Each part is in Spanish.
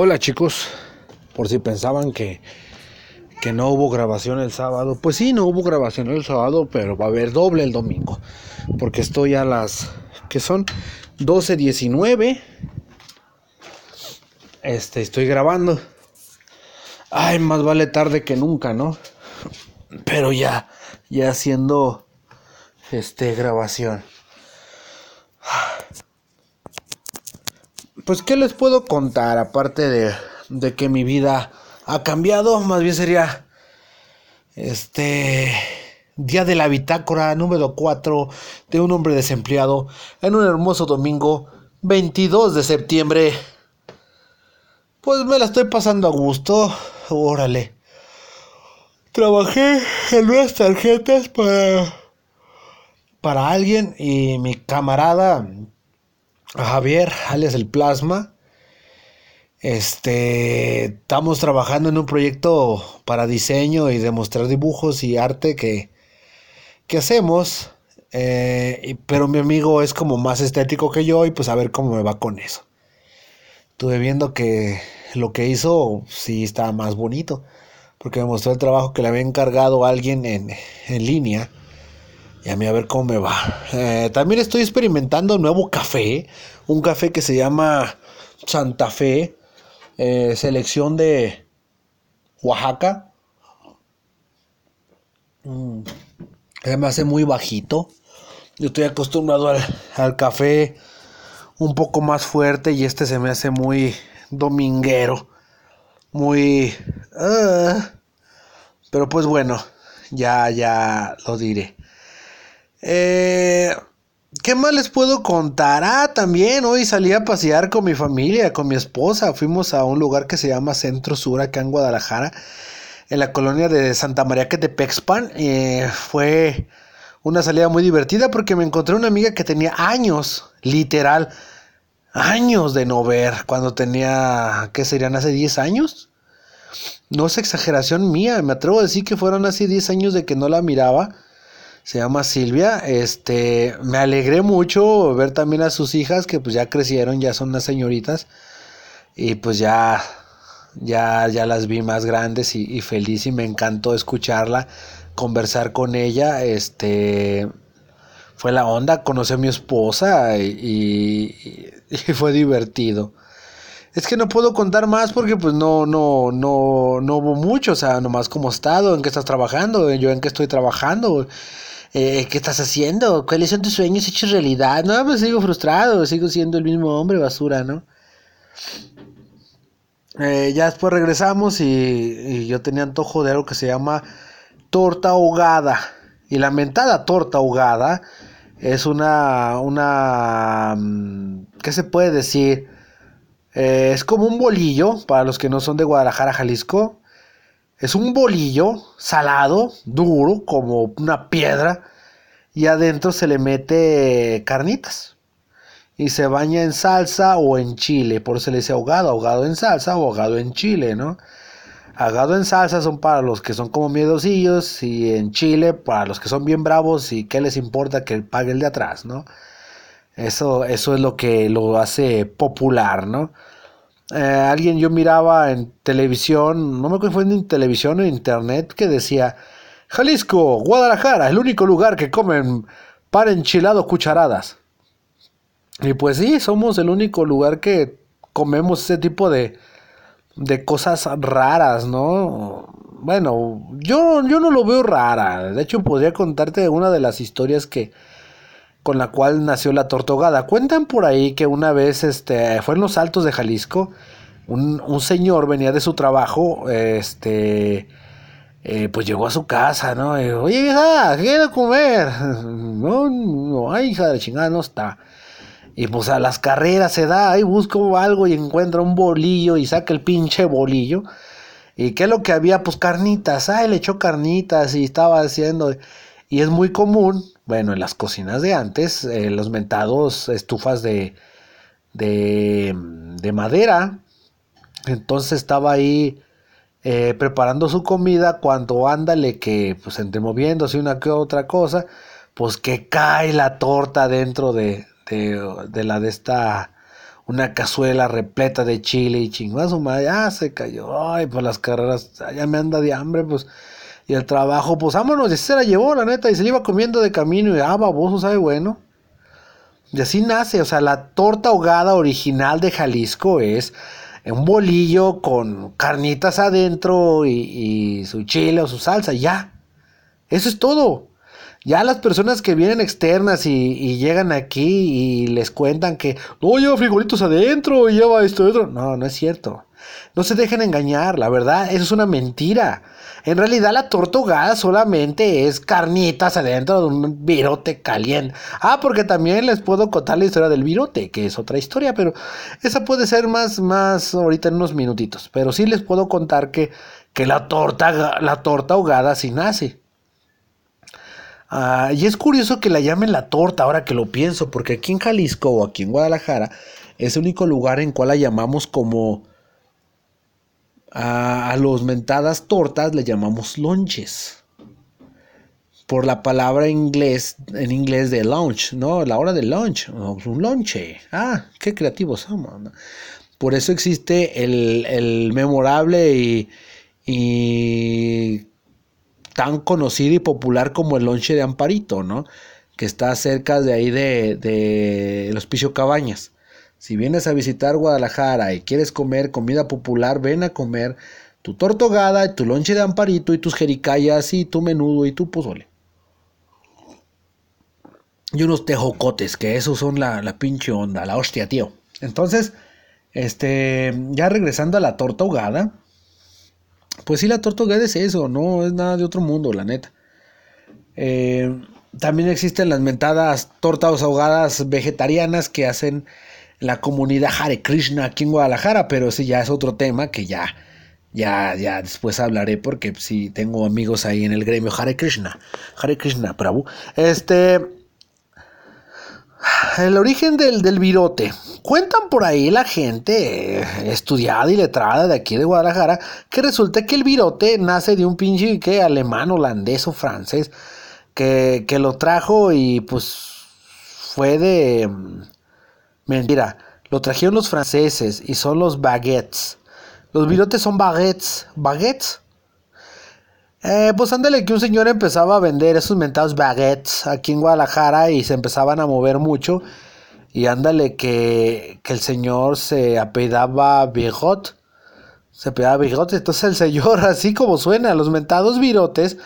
Hola chicos, por si pensaban que, que no hubo grabación el sábado, pues sí, no hubo grabación el sábado, pero va a haber doble el domingo, porque estoy a las que son 12.19, este, estoy grabando. Ay, más vale tarde que nunca, ¿no? Pero ya, ya haciendo, este, grabación. Pues, ¿qué les puedo contar? Aparte de, que mi vida ha cambiado, más bien sería este día de la bitácora número 4 de un hombre desempleado en un hermoso domingo 22 de septiembre. Pues me la estoy pasando a gusto. Órale. Trabajé en unas tarjetas para para alguien y mi camarada Javier, alias el Plasma. Este, estamos trabajando en un proyecto para diseño y demostrar dibujos y arte que, que hacemos. Eh, pero mi amigo es como más estético que yo y pues a ver cómo me va con eso. Estuve viendo que lo que hizo sí estaba más bonito. Porque me mostró el trabajo que le había encargado a alguien en, en línea y a mí a ver cómo me va. Eh, también estoy experimentando un nuevo café. Un café que se llama Santa Fe. Eh, selección de Oaxaca. Mm, me hace muy bajito. Yo estoy acostumbrado al, café un poco más fuerte y este se me hace muy dominguero. Muy... Ah, pero pues bueno, ya, ya lo diré. Eh, ¿Qué más les puedo contar? Ah, también hoy salí a pasear con mi familia, con mi esposa. Fuimos a un lugar que se llama Centro Sur, acá en Guadalajara, en la colonia de Santa María que Eh, fue una salida muy divertida porque me encontré una amiga que tenía años, literal, años de no ver. Cuando tenía, ¿qué serían? ¿Hace 10 años? No es exageración mía, me atrevo a decir que fueron hace 10 años de que no la miraba se llama Silvia. Este, me alegré mucho ver también a sus hijas que pues ya crecieron, ya son unas señoritas y pues ya ya ya las vi más grandes y, feliz y me encantó escucharla, conversar con ella, este fue la onda, conocí a mi esposa y, y, fue divertido. Es que no puedo contar más porque pues no, no, no, no hubo mucho, o sea, nomás como estado, en qué estás trabajando, yo en qué estoy trabajando, eh, ¿qué estás haciendo? ¿Cuáles son tus sueños hechos realidad? No, pues sigo frustrado, sigo siendo el mismo hombre basura, ¿no? Eh, ya después regresamos y, yo tenía antojo de algo que se llama torta ahogada. Y la mentada torta ahogada es una, una, mm, ¿qué se puede decir? Eh, es como un bolillo, para los que no son de Guadalajara, Jalisco. Es un bolillo salado, duro, como una piedra, y adentro se le mete carnitas. Y se baña en salsa o en chile, por eso se le dice ahogado, ahogado en salsa o ahogado en chile, ¿no? Ahogado en salsa son para los que son como miedosillos y en chile para los que son bien bravos y qué les importa que pague el de atrás, ¿no? Eso, eso es lo que lo hace popular, ¿no? Eh, alguien yo miraba en televisión, no me acuerdo fue en televisión o internet, que decía, Jalisco, Guadalajara, el único lugar que comen pan enchilado cucharadas. Y pues sí, somos el único lugar que comemos ese tipo de, de cosas raras, ¿no? Bueno, yo, yo no lo veo rara. De hecho, podría contarte una de las historias que, con la cual nació la tortogada. Cuentan por ahí que una vez este, fue en los altos de Jalisco, un, señor venía de su trabajo, este, eh, pues llegó a su casa, ¿no? Oye, hija, ¿qué de comer? No, no, ay, hija de chingada, no está. Y pues a las carreras se da, ahí busca algo y encuentra un bolillo y saca el pinche bolillo. ¿Y qué es lo que había? Pues carnitas, ay, le echó carnitas y estaba haciendo... Y es muy común, bueno, en las cocinas de antes, eh, los mentados estufas de, de, de, madera. Entonces estaba ahí eh, preparando su comida cuando ándale que, pues entre moviéndose una que otra cosa, pues que cae la torta dentro de, de, de la de esta una cazuela repleta de chile y chingada su madre, ya se cayó, ay, pues las carreras, ya me anda de hambre, pues, y el trabajo, pues vámonos, y se la llevó, la neta, y se le iba comiendo de camino, y ah, baboso, sabe bueno. Y así nace, o sea, la torta ahogada original de Jalisco es un bolillo con carnitas adentro y, y su chile o su salsa, ya. Eso es todo. Ya las personas que vienen externas y, llegan aquí y les cuentan que no lleva frijolitos adentro y lleva esto y otro. No, no es cierto. No se dejen engañar, la verdad, eso es una mentira. En realidad la torta solamente es carnitas adentro de un virote caliente. Ah, porque también les puedo contar la historia del virote, que es otra historia, pero esa puede ser más, más ahorita en unos minutitos. Pero sí les puedo contar que, que la torta, la torta ahogada sí nace. Ah, y es curioso que la llamen la torta ahora que lo pienso, porque aquí en Jalisco o aquí en Guadalajara es el único lugar en cual la llamamos como a, los mentadas tortas le llamamos lonches. Por la palabra inglés, en inglés de lunch, ¿no? La hora de lunch, un lonche. Ah, qué creativos somos. Por eso existe el, memorable y, y tan conocido y popular como el lonche de Amparito, ¿no? Que está cerca de ahí de, de los Hospicio Cabañas. Si vienes a visitar Guadalajara y quieres comer comida popular, ven a comer tu tortogada, tu lonche de Amparito y tus jericayas y tu menudo y tu pozole. Y unos tejocotes, que esos son la, la pinche onda, la hostia, tío. Entonces, este, ya regresando a la torta ahogada, pues sí, la torta es eso, no es nada de otro mundo, la neta. Eh, también existen las mentadas tortas ahogadas vegetarianas que hacen la comunidad Hare Krishna aquí en Guadalajara, pero ese ya es otro tema que ya, ya, ya después hablaré porque sí tengo amigos ahí en el gremio Hare Krishna. Hare Krishna, bravo. Este, el origen del, del, virote. Cuentan por ahí la gente eh, estudiada y letrada de aquí de Guadalajara que resulta que el virote nace de un pinche que alemán, holandés o francés que, que lo trajo y pues fue de... Mentira, lo trajeron los franceses y son los baguettes. Los virotes son baguettes. ¿Baguettes? Eh, pues ándale que un señor empezaba a vender esos mentados baguettes aquí en Guadalajara y se empezaban a mover mucho. Y ándale que, que el señor se apedaba Birot. Se apedaba Birot. Entonces el señor, así como suena, los mentados virotes,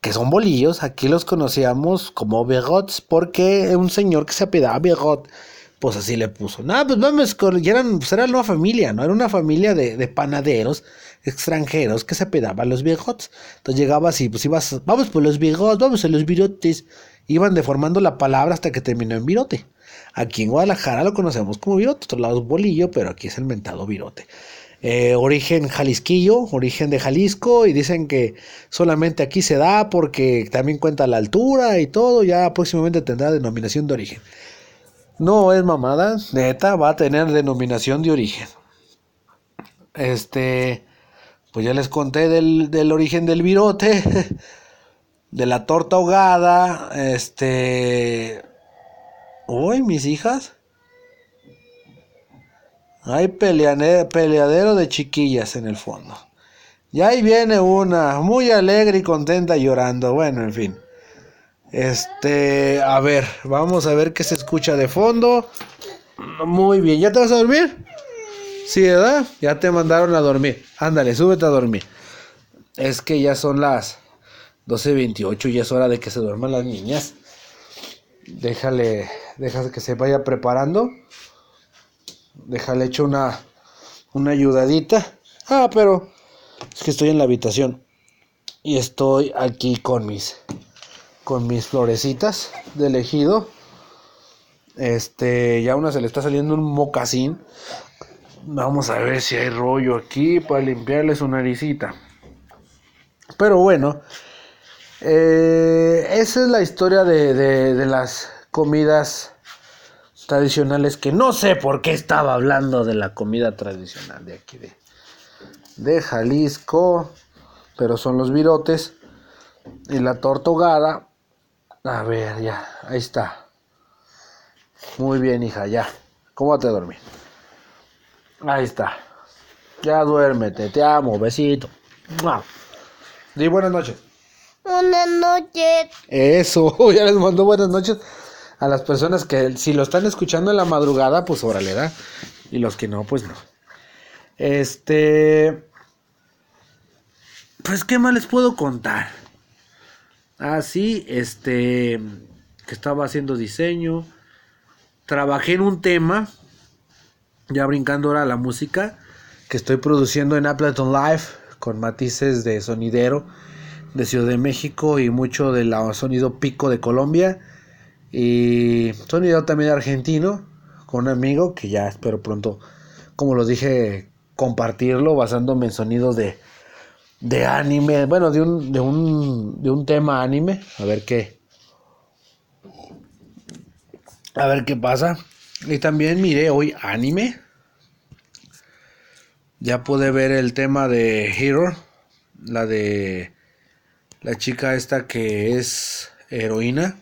que son bolillos, aquí los conocíamos como Bigots, porque un señor que se apedaba Birot pues así le puso. No, pues vamos, eran, pues era una familia, ¿no? Era una familia de, de panaderos extranjeros que se pedaban los viejotes. Entonces llegabas y pues ibas, vamos por los viejos, vamos a los virotes. Iban deformando la palabra hasta que terminó en virote. Aquí en Guadalajara lo conocemos como virote, otro lado es bolillo, pero aquí es el mentado virote. Eh, origen jalisquillo, origen de Jalisco, y dicen que solamente aquí se da porque también cuenta la altura y todo, ya próximamente tendrá denominación de origen. No es mamada, neta, va a tener denominación de origen. Este, pues ya les conté del, origen del virote, de la torta ahogada, este... Uy, mis hijas. Hay peleadero de chiquillas en el fondo. Y ahí viene una, muy alegre y contenta llorando. Bueno, en fin. Este, a ver, vamos a ver qué se escucha de fondo. Muy bien, ¿ya te vas a dormir? Sí, ¿verdad? Ya te mandaron a dormir. Ándale, súbete a dormir. Es que ya son las 12.28 y es hora de que se duerman las niñas. Déjale, déjale que se vaya preparando. Déjale hecho una, una ayudadita. Ah, pero es que estoy en la habitación. Y estoy aquí con mis, con mis florecitas de elegido. Este, ya una se le está saliendo un mocasín. Vamos a ver si hay rollo aquí para limpiarle su naricita. Pero bueno, eh, esa es la historia de, las comidas tradicionales que no sé por qué estaba hablando de la comida tradicional de aquí de, de Jalisco, pero son los virotes y la tortogada. A ver, ya, ahí está. Muy bien, hija, ya. ¿Cómo te dormir? Ahí está. Ya duérmete, te amo, besito. Di buenas noches. Buenas noches. Eso, ya les mando buenas noches a las personas que si lo están escuchando en la madrugada, pues órale, da. Y los que no, pues no. Este. Pues, ¿qué más les puedo contar? Ah, sí, este. Que estaba haciendo diseño. Trabajé en un tema. Ya brincando ahora la música. Que estoy produciendo en Appleton Live. Con matices de sonidero. De Ciudad de México. Y mucho del sonido pico de Colombia y sonido también argentino, con un amigo que ya espero pronto, como lo dije, compartirlo basándome en sonidos de, de anime, bueno, de un, de, un, de un tema anime, a ver qué. A ver qué pasa. Y también miré hoy anime. Ya pude ver el tema de Hero, la de la chica esta que es heroína.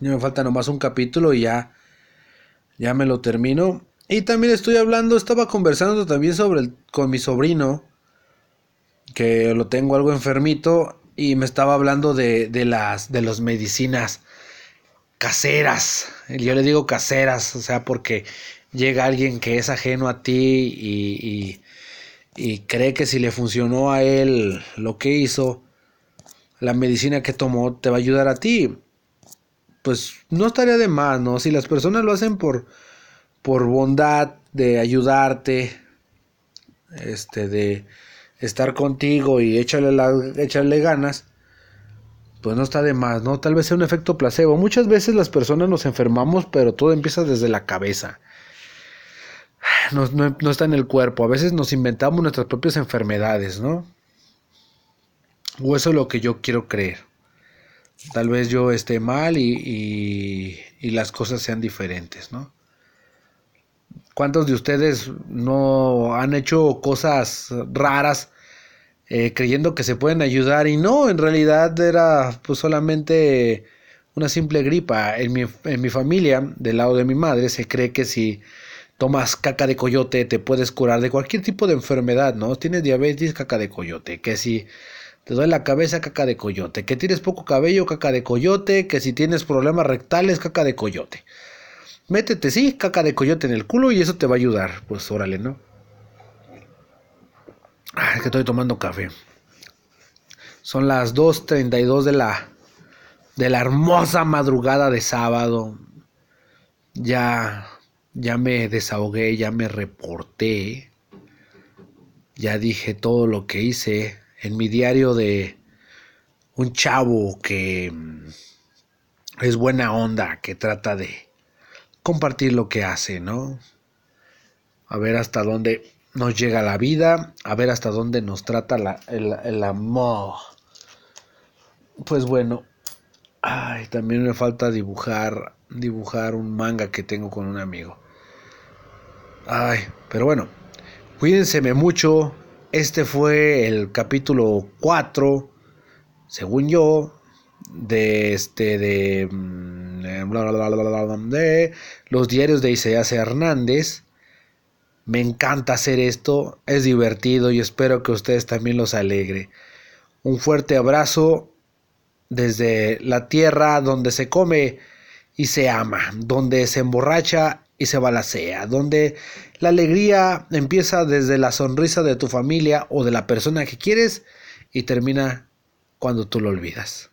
Ya me falta nomás un capítulo y ya, ya me lo termino. Y también estoy hablando, estaba conversando también sobre el, con mi sobrino, que lo tengo algo enfermito, y me estaba hablando de, de las de las medicinas caseras. Yo le digo caseras, o sea, porque llega alguien que es ajeno a ti y, y, cree que si le funcionó a él lo que hizo, la medicina que tomó te va a ayudar a ti pues no estaría de más, ¿no? Si las personas lo hacen por, por bondad de ayudarte, este, de estar contigo y echarle ganas, pues no está de más, ¿no? Tal vez sea un efecto placebo. Muchas veces las personas nos enfermamos, pero todo empieza desde la cabeza. No, no, está en el cuerpo. A veces nos inventamos nuestras propias enfermedades, ¿no? O eso es lo que yo quiero creer. Tal vez yo esté mal y, y, las cosas sean diferentes, ¿no? ¿Cuántos de ustedes no han hecho cosas raras eh, creyendo que se pueden ayudar y no, en realidad era pues solamente una simple gripa. En mi, en mi familia, del lado de mi madre, se cree que si tomas caca de coyote te puedes curar de cualquier tipo de enfermedad, ¿no? Tienes diabetes, caca de coyote, que si te duele la cabeza, caca de coyote. Que tienes poco cabello, caca de coyote. Que si tienes problemas rectales, caca de coyote. Métete, sí, caca de coyote en el culo y eso te va a ayudar. Pues órale, ¿no? es que estoy tomando café. Son las 2.32 de la, de la hermosa madrugada de sábado. Ya, ya me desahogué, ya me reporté. Ya dije todo lo que hice en mi diario de un chavo que mm, es buena onda, que trata de compartir lo que hace, ¿no? A ver hasta dónde nos llega la vida, a ver hasta dónde nos trata el, amor. Pues bueno, ay, también me falta dibujar, dibujar un manga que tengo con un amigo. Ay, pero bueno, cuídense mucho, este fue el capítulo 4, según yo, de este de, de los diarios de Isaías Hernández. Me encanta hacer esto, es divertido y espero que ustedes también los alegre. Un fuerte abrazo desde la tierra donde se come y se ama, donde se emborracha y se balacea, donde la alegría empieza desde la sonrisa de tu familia o de la persona que quieres y termina cuando tú lo olvidas.